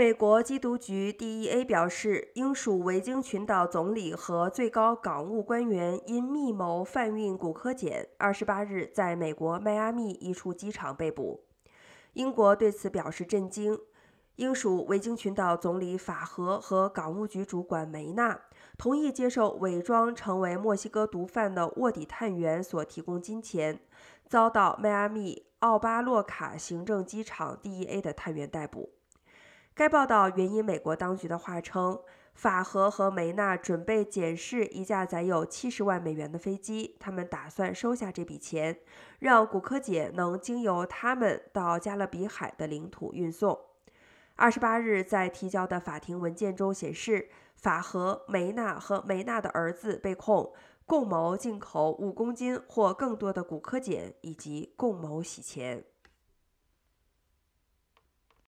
美国缉毒局 DEA 表示，英属维京群岛总理和最高港务官员因密谋贩运古柯碱，二十八日在美国迈阿密一处机场被捕。英国对此表示震惊。英属维京群岛总理法和和港务局主管梅纳同意接受伪装成为墨西哥毒贩的卧底探员所提供金钱，遭到迈阿密奥巴洛卡行政机场 DEA 的探员逮捕。该报道援引美国当局的话称，法和和梅纳准备检视一架载有七十万美元的飞机，他们打算收下这笔钱，让古柯姐能经由他们到加勒比海的领土运送。二十八日在提交的法庭文件中显示，法和梅纳和梅纳的儿子被控共谋进口五公斤或更多的骨科碱，以及共谋洗钱。